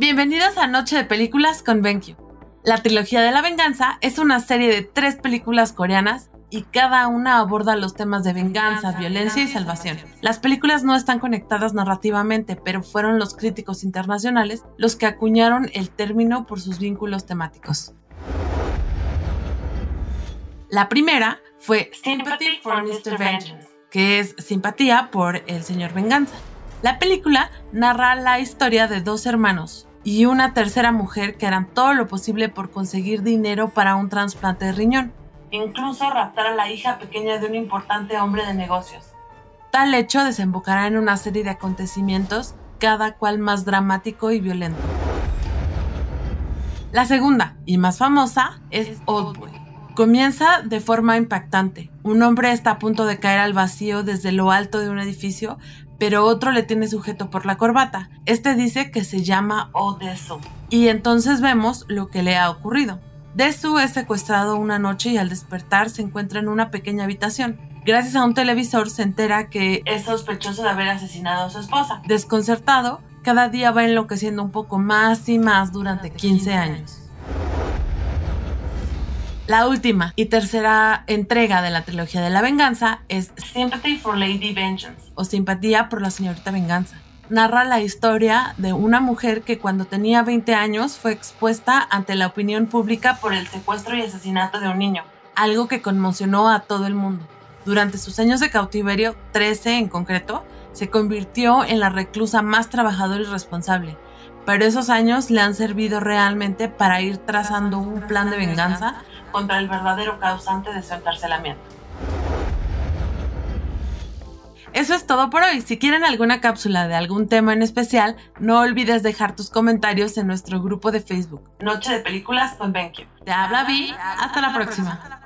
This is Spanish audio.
Bienvenidos a Noche de Películas con BenQ. La trilogía de la venganza es una serie de tres películas coreanas y cada una aborda los temas de venganza, violencia y salvación. Las películas no están conectadas narrativamente, pero fueron los críticos internacionales los que acuñaron el término por sus vínculos temáticos. La primera fue Sympathy for Mr. Vengeance, que es simpatía por el señor venganza. La película narra la historia de dos hermanos, y una tercera mujer que harán todo lo posible por conseguir dinero para un trasplante de riñón, incluso raptar a la hija pequeña de un importante hombre de negocios. Tal hecho desembocará en una serie de acontecimientos, cada cual más dramático y violento. La segunda, y más famosa, es Oldboy. Comienza de forma impactante. Un hombre está a punto de caer al vacío desde lo alto de un edificio, pero otro le tiene sujeto por la corbata. Este dice que se llama Odesu. Y entonces vemos lo que le ha ocurrido. Desu es secuestrado una noche y al despertar se encuentra en una pequeña habitación. Gracias a un televisor se entera que es sospechoso de haber asesinado a su esposa. Desconcertado, cada día va enloqueciendo un poco más y más durante 15 años. La última y tercera entrega de la trilogía de la venganza es Sympathy for Lady Vengeance o Simpatía por la señorita venganza. Narra la historia de una mujer que cuando tenía 20 años fue expuesta ante la opinión pública por el secuestro y asesinato de un niño, algo que conmocionó a todo el mundo. Durante sus años de cautiverio, 13 en concreto, se convirtió en la reclusa más trabajadora y responsable, pero esos años le han servido realmente para ir trazando un plan de venganza contra el verdadero causante de su encarcelamiento. Eso es todo por hoy. Si quieren alguna cápsula de algún tema en especial, no olvides dejar tus comentarios en nuestro grupo de Facebook. Noche de Películas con BenQ. Te habla Vi. Hasta la próxima.